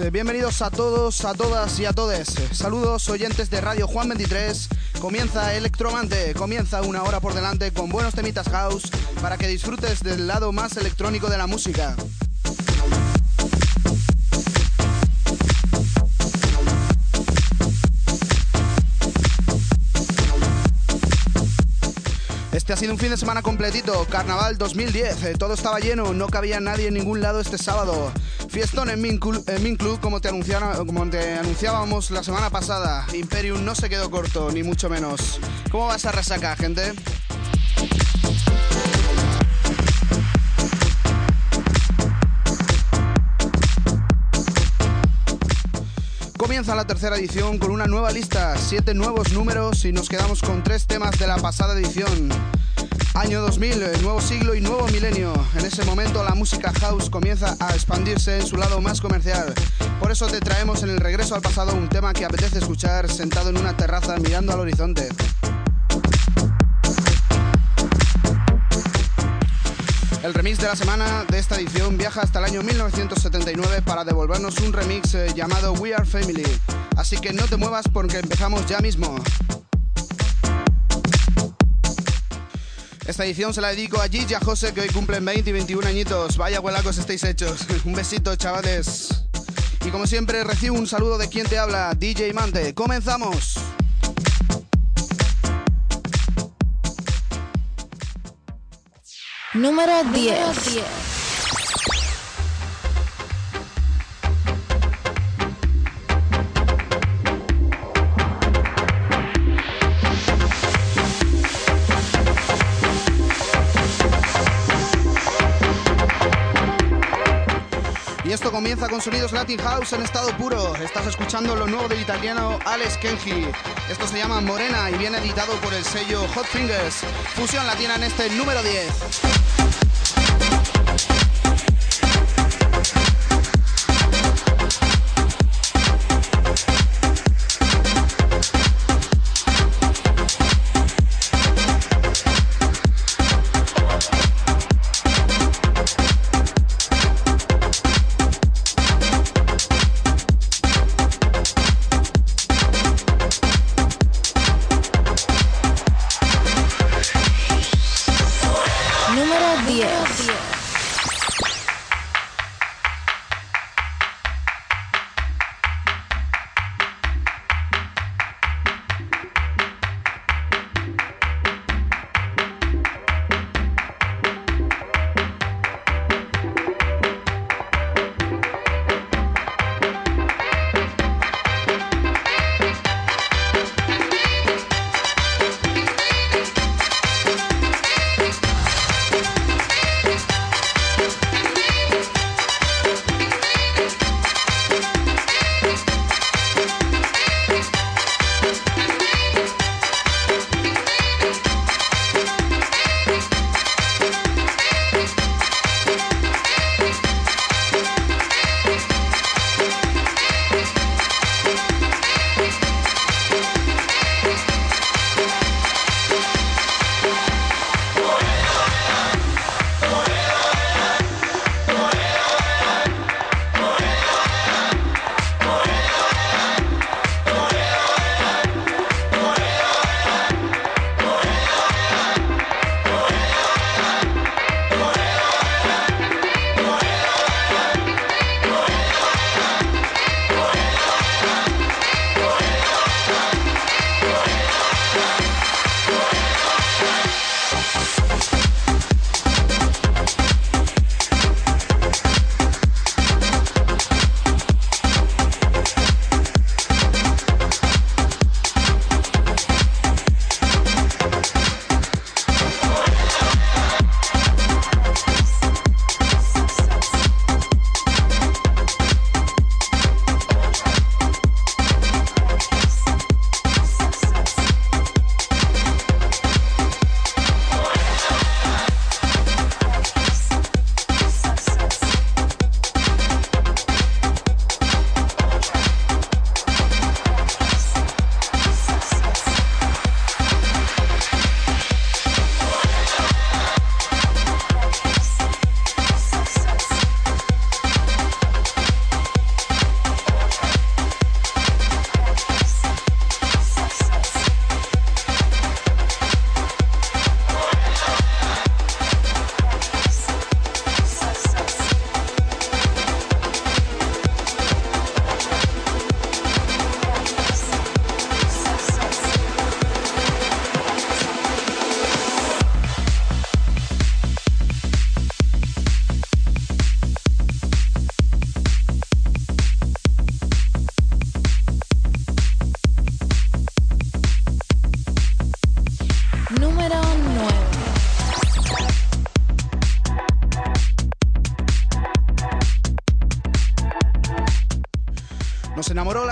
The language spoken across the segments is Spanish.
Eh, bienvenidos a todos, a todas y a todes. Saludos oyentes de Radio Juan 23. Comienza Electromante, comienza una hora por delante con buenos temitas house para que disfrutes del lado más electrónico de la música. Este ha sido un fin de semana completito, Carnaval 2010, eh, todo estaba lleno, no cabía nadie en ningún lado este sábado. Fiestón en Min, Club, como te, como te anunciábamos la semana pasada. Imperium no se quedó corto, ni mucho menos. ¿Cómo va esa resaca, gente? Comienza la tercera edición con una nueva lista, siete nuevos números y nos quedamos con tres temas de la pasada edición. Año 2000, eh, nuevo siglo y nuevo milenio. En ese momento la música house comienza a expandirse en su lado más comercial. Por eso te traemos en el regreso al pasado un tema que apetece escuchar sentado en una terraza mirando al horizonte. El remix de la semana de esta edición viaja hasta el año 1979 para devolvernos un remix eh, llamado We Are Family. Así que no te muevas porque empezamos ya mismo. Esta edición se la dedico a Gigi y a José que hoy cumplen 20 y 21 añitos. Vaya huelacos estáis hechos. un besito, chavales. Y como siempre recibo un saludo de quien te habla, DJ Mante. ¡Comenzamos! Número 10. Y esto comienza con sonidos Latin House en estado puro. Estás escuchando lo nuevo del italiano Alex Kenji. Esto se llama Morena y viene editado por el sello Hot Fingers. Fusión latina en este número 10.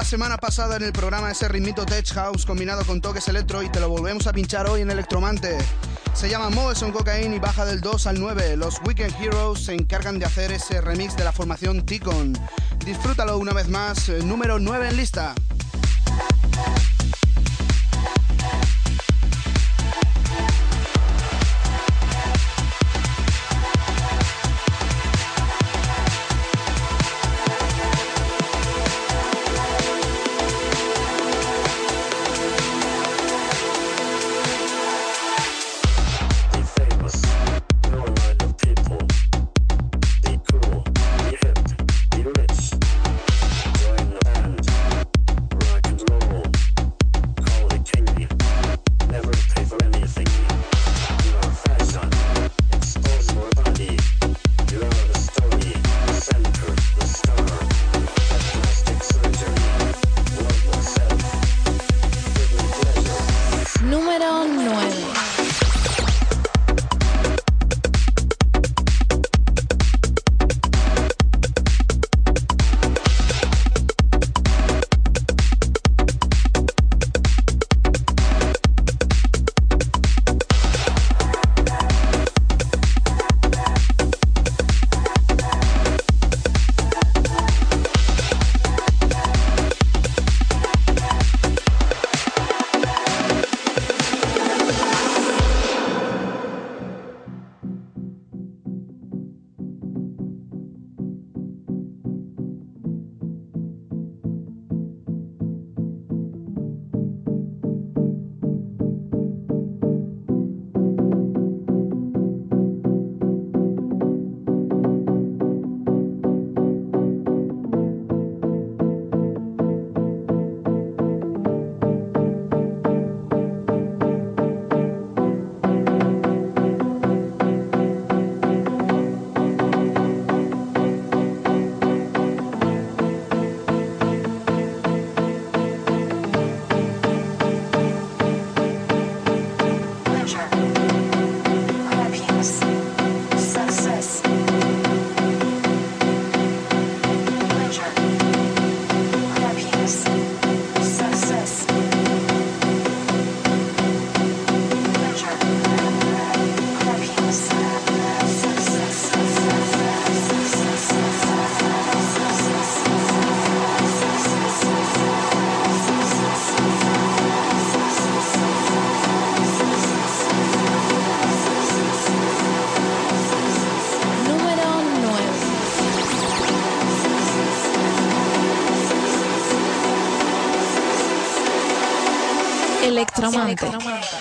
Semana pasada en el programa ese ritmito Tech House combinado con toques electro y te lo volvemos a pinchar hoy en Electromante. Se llama Moeson Cocaine y baja del 2 al 9. Los Weekend Heroes se encargan de hacer ese remix de la formación Ticon. Disfrútalo una vez más, eh, número 9 en lista. Electromante. Número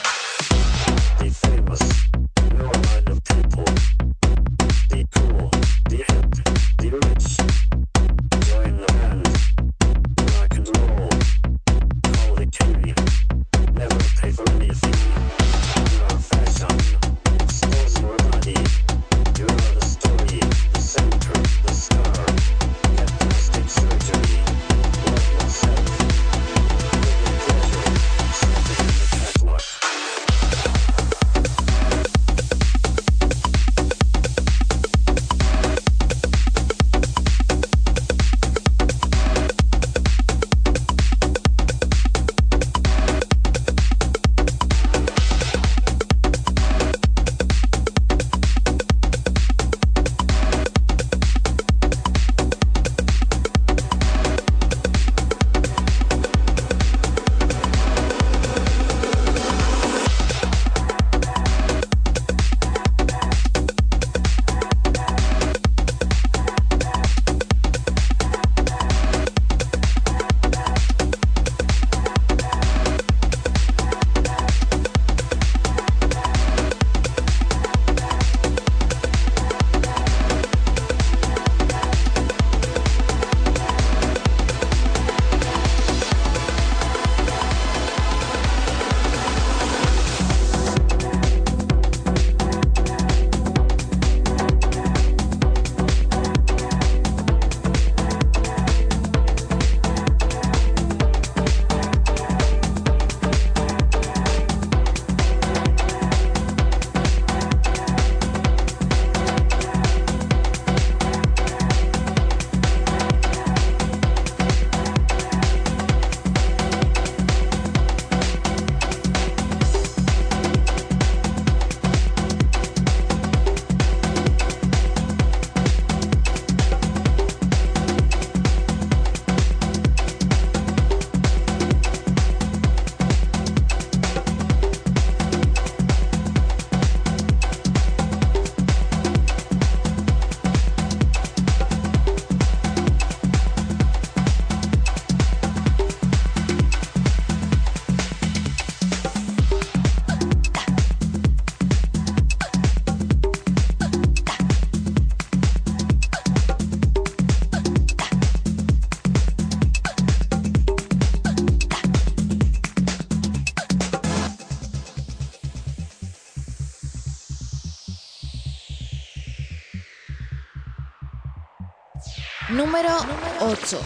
8.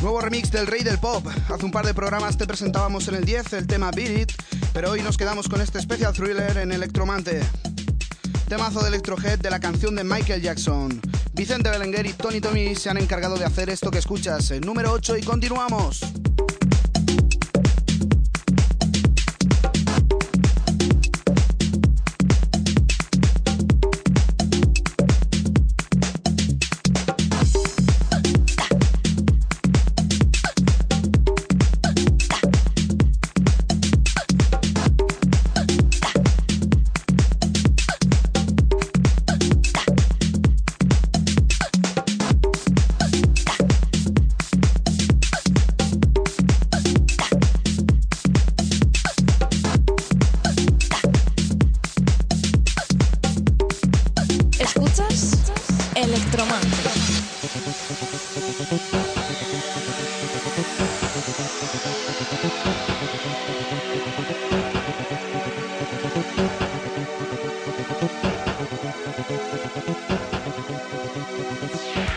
Nuevo remix del Rey del Pop. Hace un par de programas te presentábamos en el 10 el tema Beat pero hoy nos quedamos con este especial thriller en Electromante. Temazo de Electrohead de la canción de Michael Jackson. Vicente Belenguer y Tony Tommy se han encargado de hacer esto que escuchas, el número 8 y continuamos.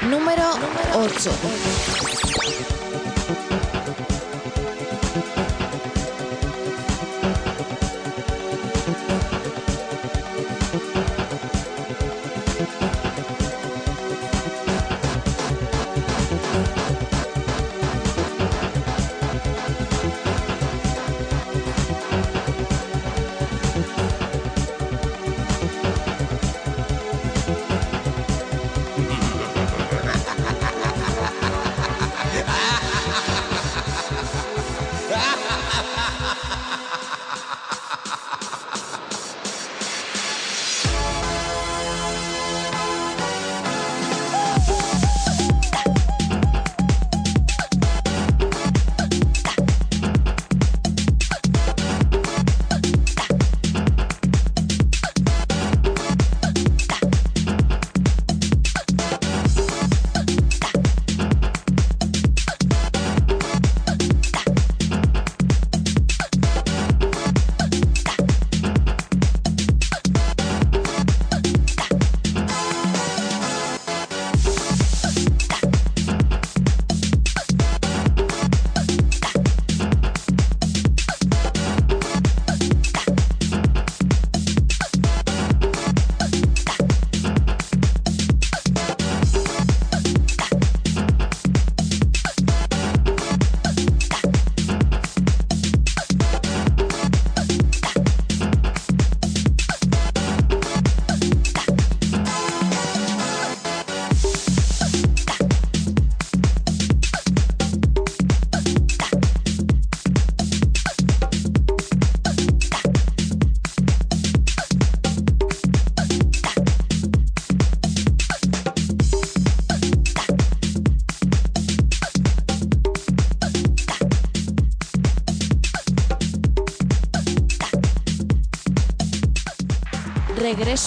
Número 8.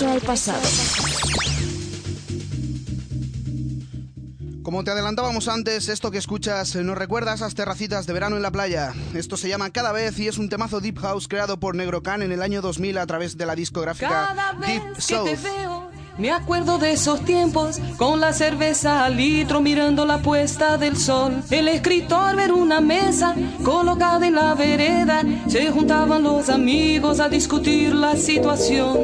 Al pasado. Como te adelantábamos antes, esto que escuchas nos recuerda a esas terracitas de verano en la playa. Esto se llama Cada vez y es un temazo Deep House creado por Negro Can en el año 2000 a través de la discográfica Deep South. Me acuerdo de esos tiempos, con la cerveza al litro mirando la puesta del sol. El escritor ver una mesa colocada en la vereda, se juntaban los amigos a discutir la situación.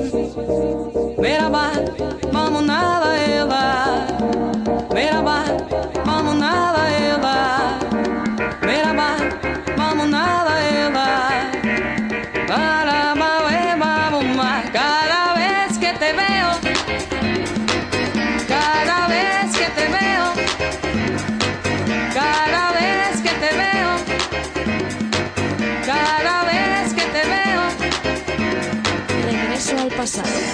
Merhaba, vamos nada ela. Merhaba, vamos nada regreso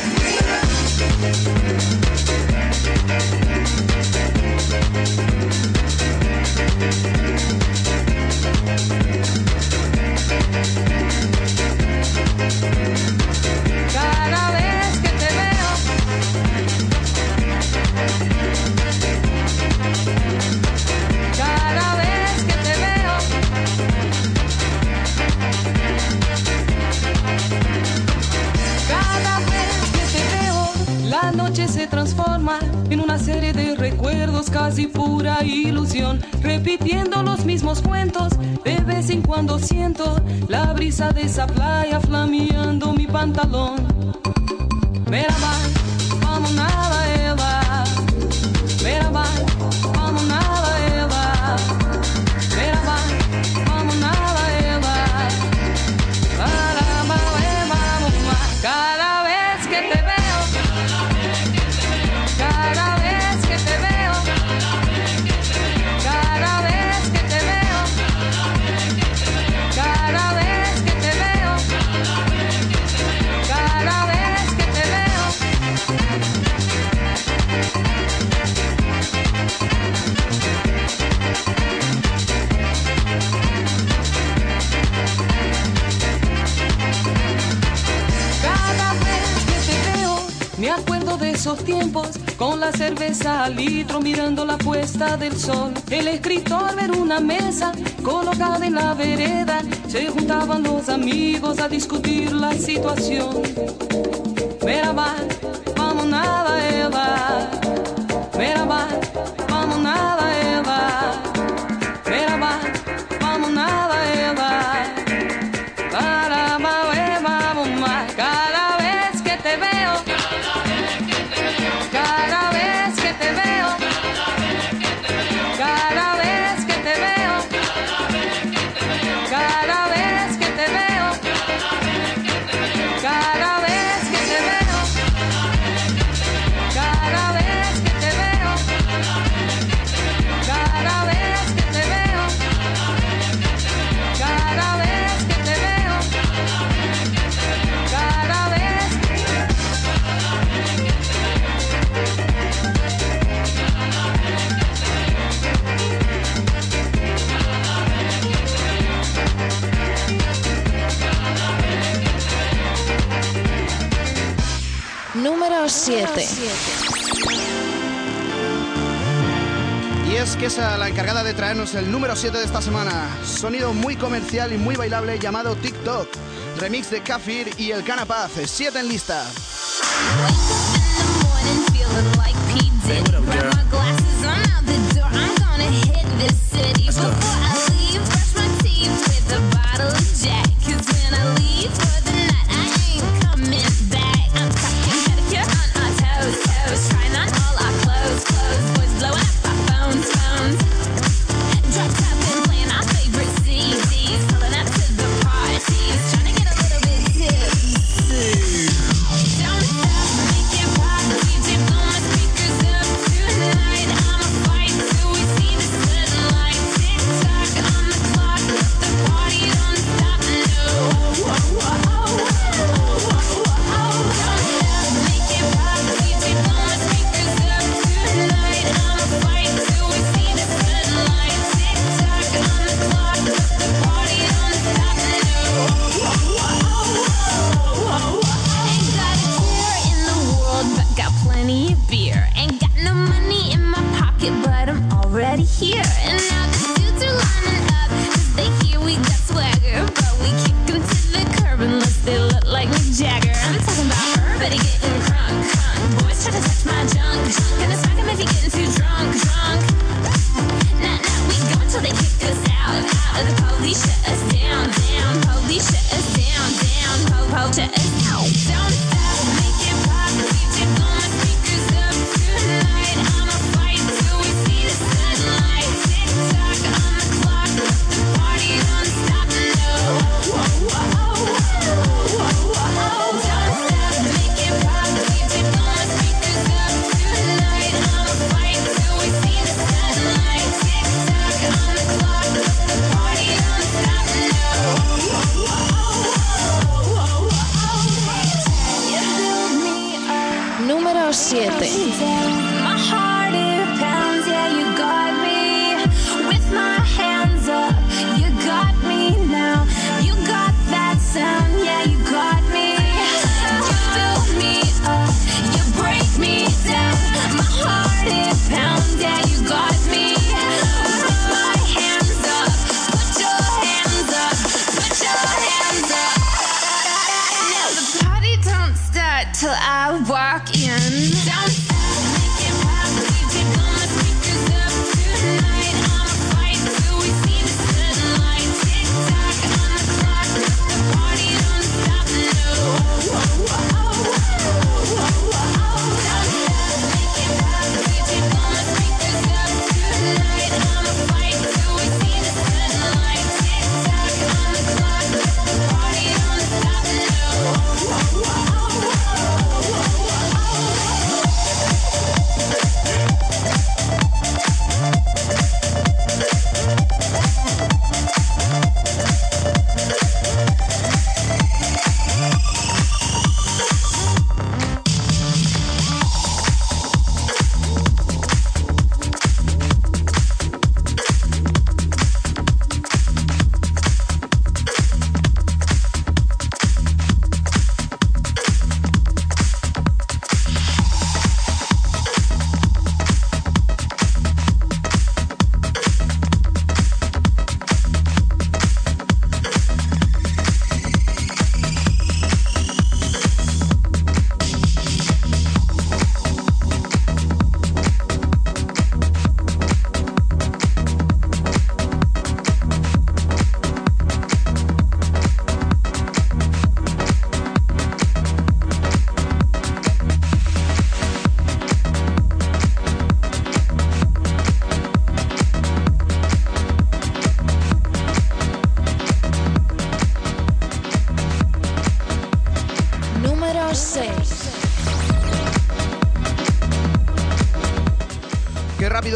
cuentos. De vez en cuando siento la brisa de esa playa flameando mi pantalón. con la cerveza al litro mirando la puesta del sol. El escritor ver una mesa colocada en la vereda, se juntaban los amigos a discutir la situación. Mira, vamos nada, Eva. Mira, vamos nada. 7. Y es que es la encargada de traernos el número 7 de esta semana. Sonido muy comercial y muy bailable llamado TikTok. Remix de Kafir y el Canapaz. 7 en lista.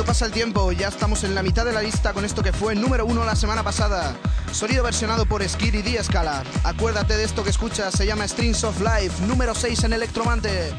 Pasa el tiempo, ya estamos en la mitad de la lista con esto que fue número uno la semana pasada. Sonido versionado por Skid y D Scala. Acuérdate de esto que escuchas, se llama Strings of Life, número 6 en Electromante.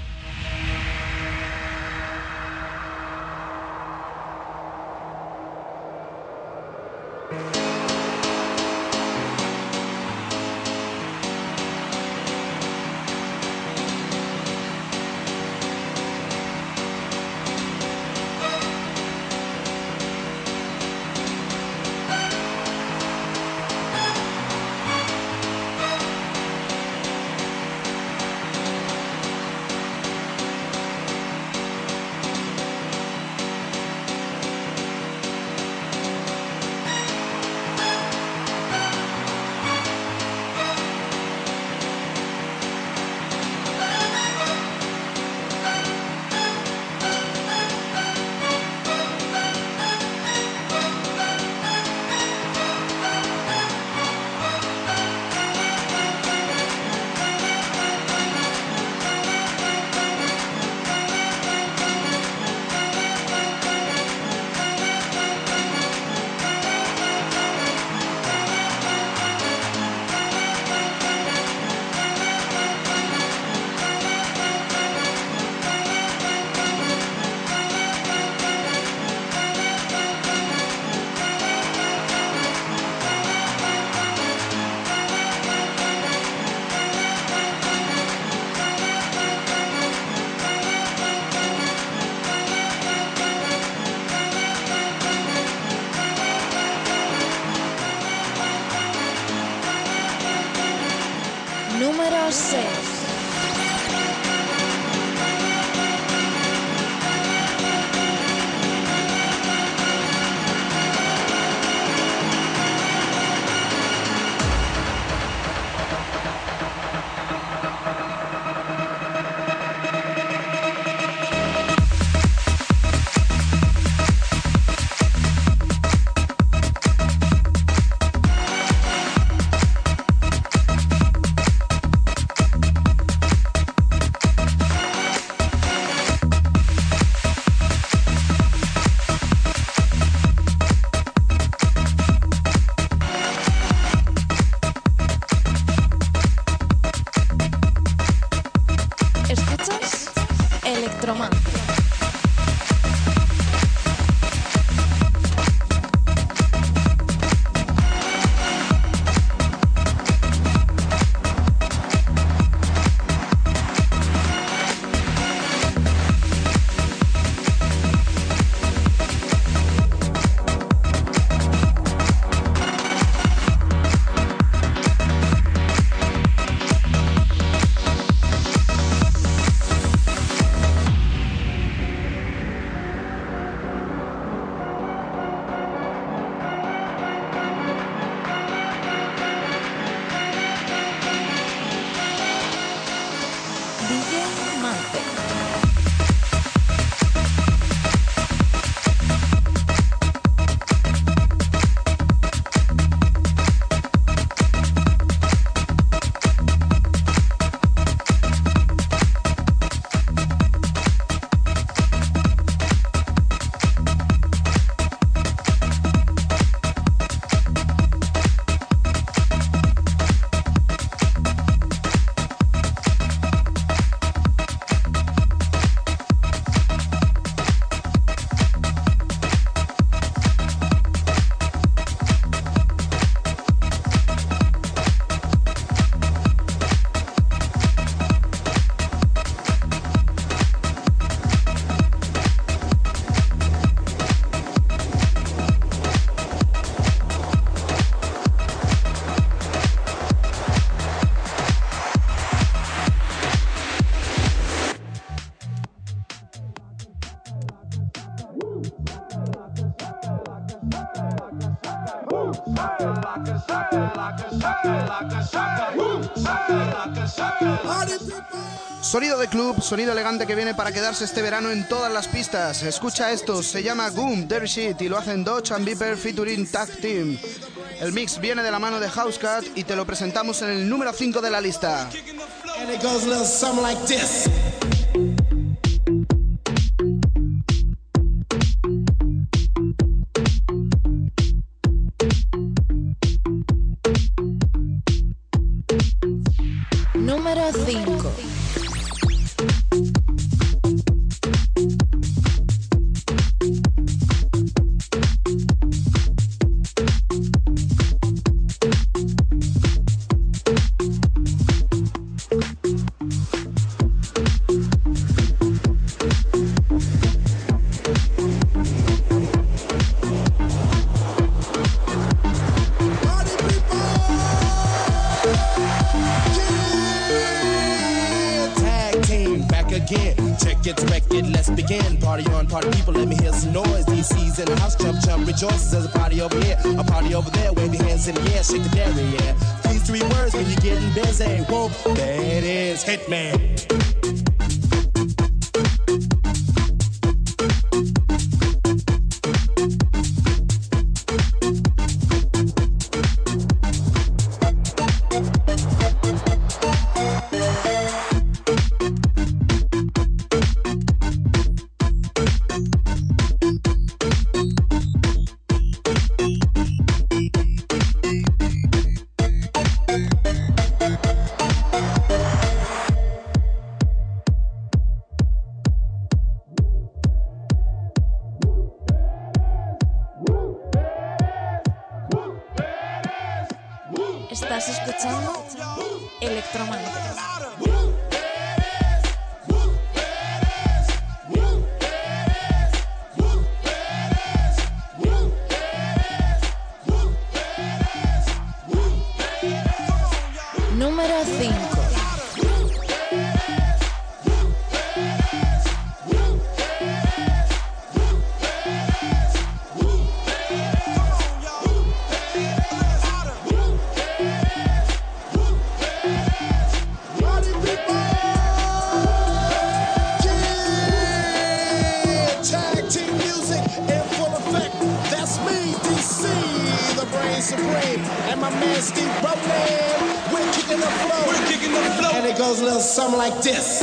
Sonido elegante que viene para quedarse este verano en todas las pistas. Escucha esto, se llama Goom, Dirty y lo hacen Dodge and Beeper featuring Tag Team. El mix viene de la mano de Housecat y te lo presentamos en el número 5 de la lista. Man. This.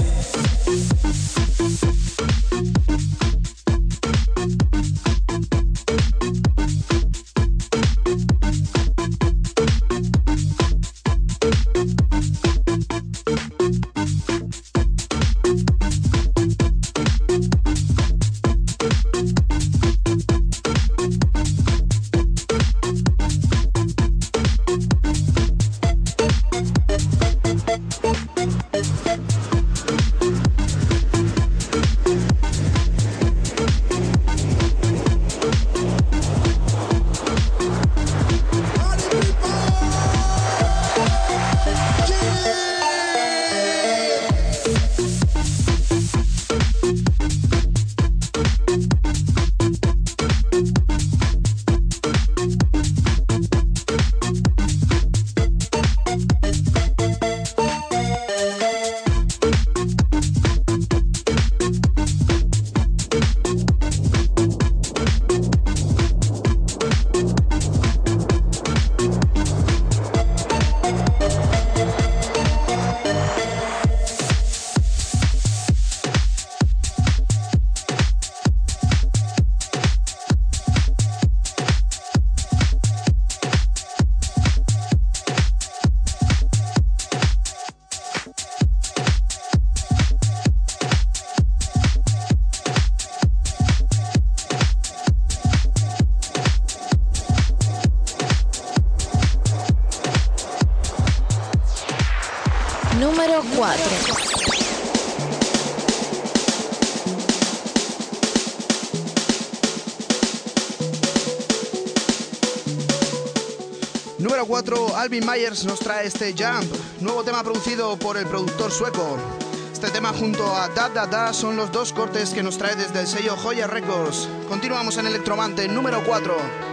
Mike Myers nos trae este Jump, nuevo tema producido por el productor sueco. Este tema junto a Da Da Da son los dos cortes que nos trae desde el sello Joya Records. Continuamos en Electromante número 4.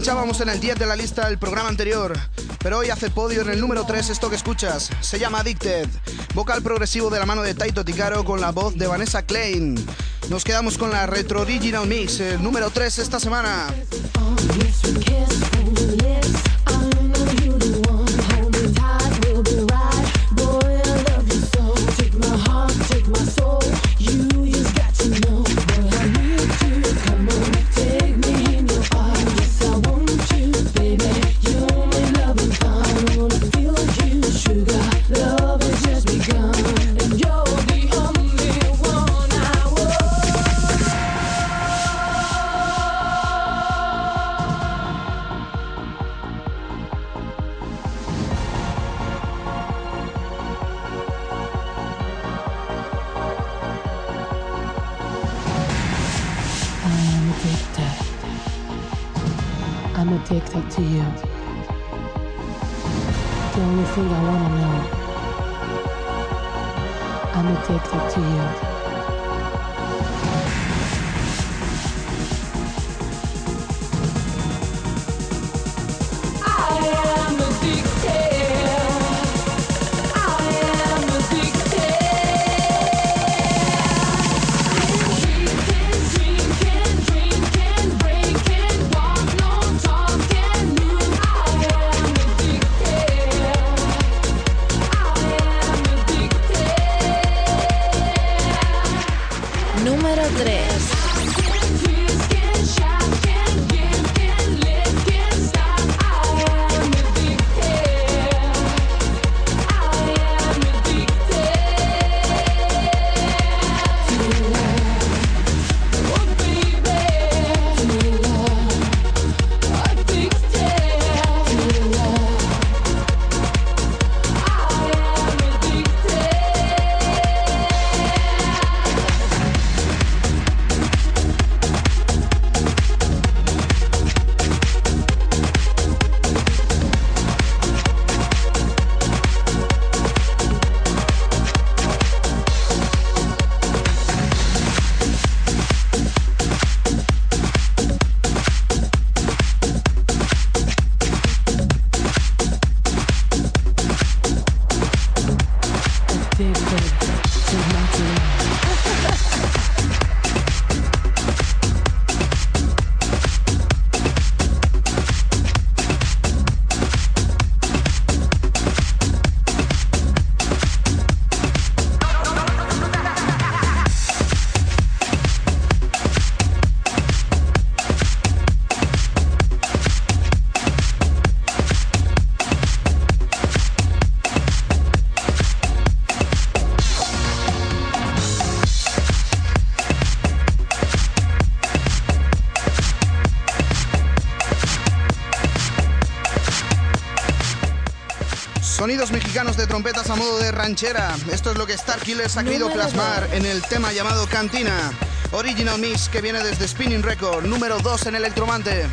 Pinchábamos en el 10 de la lista del programa anterior, pero hoy hace podio en el número 3 esto que escuchas. Se llama Addicted, vocal progresivo de la mano de Taito Ticaro con la voz de Vanessa Klein. Nos quedamos con la Retro Original Mix, el número 3 esta semana. Ranchera. Esto es lo que Star Killers ha querido plasmar en el tema llamado Cantina. Original Mix que viene desde Spinning Record, número 2 en Electromante.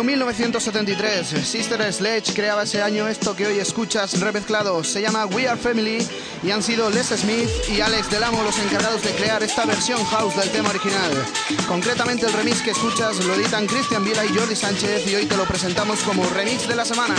Año 1973. Sister Sledge creaba ese año esto que hoy escuchas remezclado. Se llama We Are Family y han sido Les Smith y Alex Delamo los encargados de crear esta versión house del tema original. Concretamente el remix que escuchas lo editan Cristian Vila y Jordi Sánchez y hoy te lo presentamos como remix de la semana.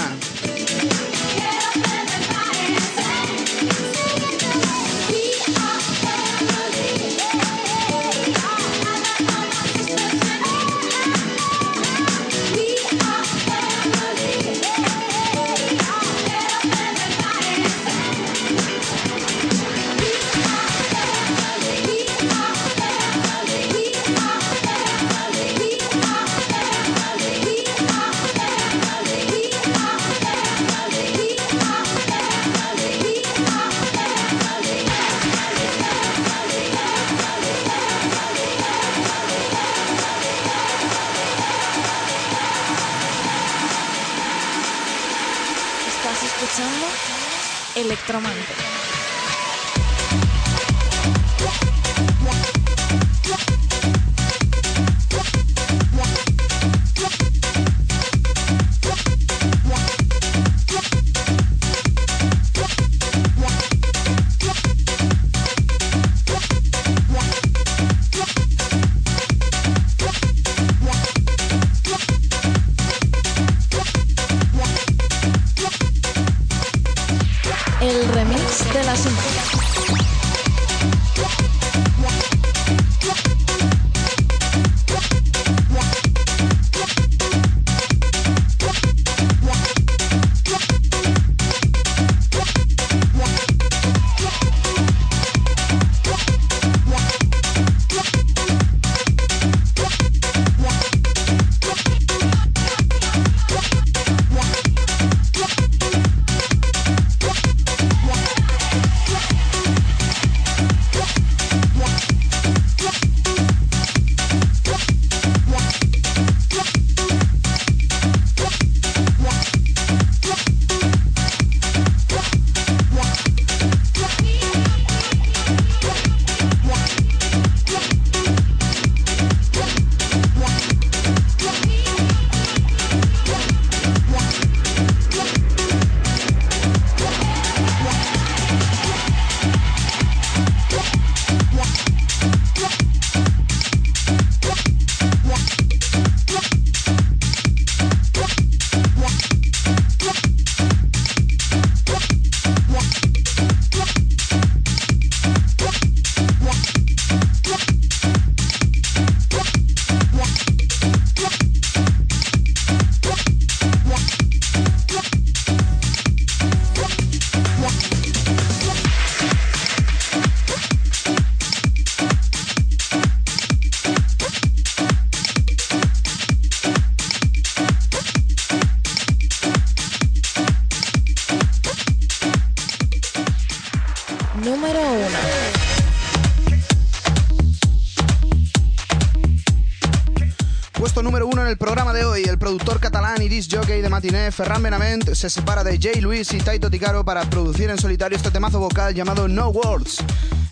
Jockey de matiné Ferran Benavent se separa de Jay Luis y Taito Ticaro para producir en solitario este temazo vocal llamado No Words.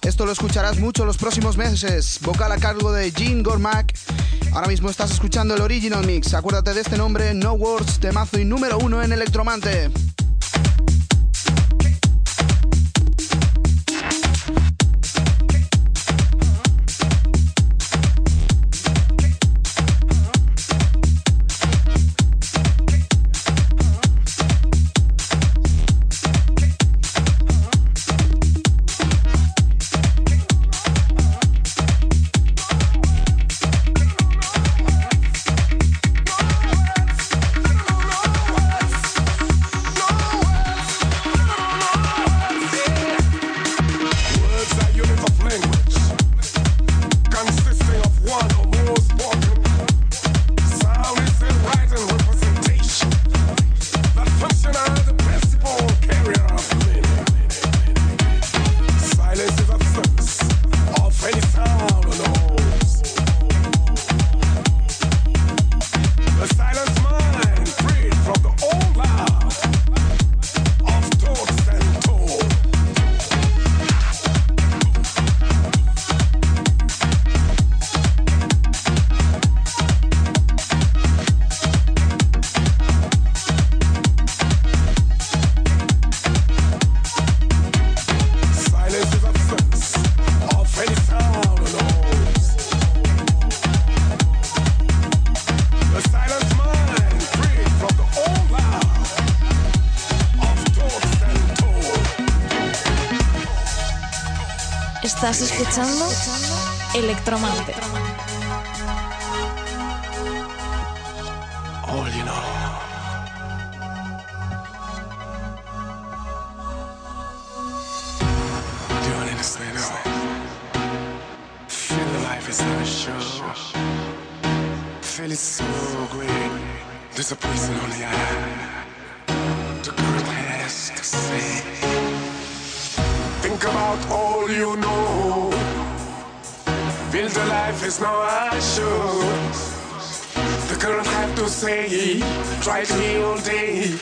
Esto lo escucharás mucho los próximos meses. Vocal a cargo de Jean Gormack. Ahora mismo estás escuchando el original mix. Acuérdate de este nombre, No Words, temazo y número uno en Electromante. Estás escuchando Electromante. All you know. Do you understand now? Feel the life is not a show. Feel it so great. There's to say. Think about all you know. Feel the life is a show. The current have to say, try to me all day.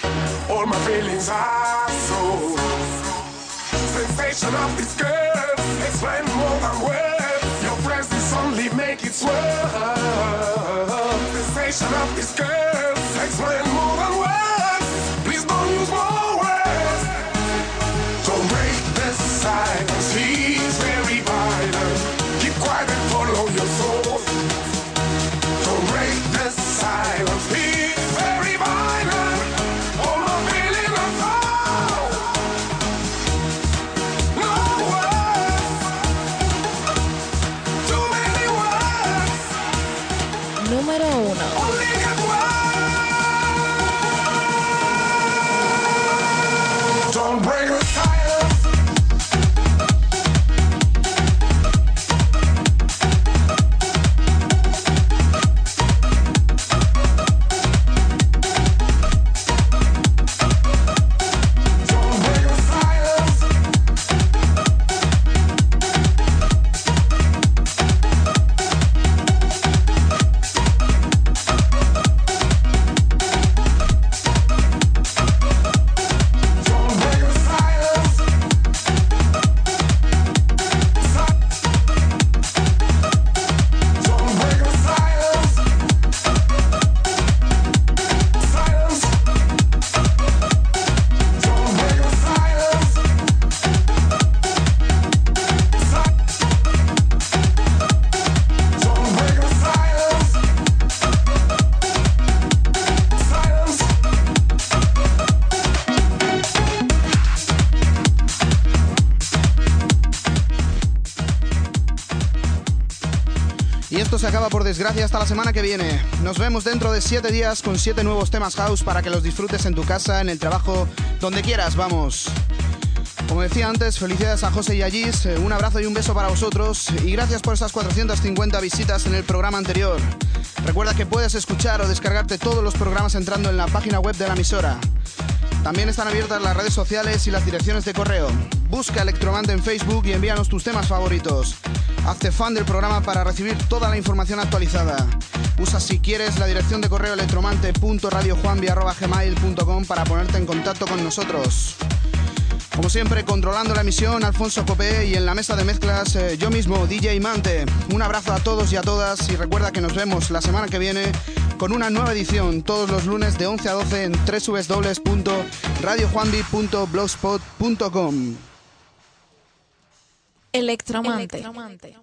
All my feelings are so. Sensation of this girl, explain more than words. Your presence only make it worse. Sensation of this girl, explain more than words. Please don't use more words. The silence, desgracia hasta la semana que viene. Nos vemos dentro de 7 días con 7 nuevos temas house para que los disfrutes en tu casa, en el trabajo, donde quieras, vamos. Como decía antes, felicidades a José y a Gis, eh, un abrazo y un beso para vosotros y gracias por esas 450 visitas en el programa anterior. Recuerda que puedes escuchar o descargarte todos los programas entrando en la página web de la emisora. También están abiertas las redes sociales y las direcciones de correo. Busca Electromante en Facebook y envíanos tus temas favoritos. Hazte fan del programa para recibir toda la información actualizada. Usa si quieres la dirección de correo electromante.radiojuanvi.gmail.com para ponerte en contacto con nosotros. Como siempre, controlando la emisión, Alfonso Copé y en la mesa de mezclas, eh, yo mismo, DJ Mante. Un abrazo a todos y a todas y recuerda que nos vemos la semana que viene con una nueva edición todos los lunes de 11 a 12 en www.radiojuanvi.blogspot.com. Electromante. Electromante.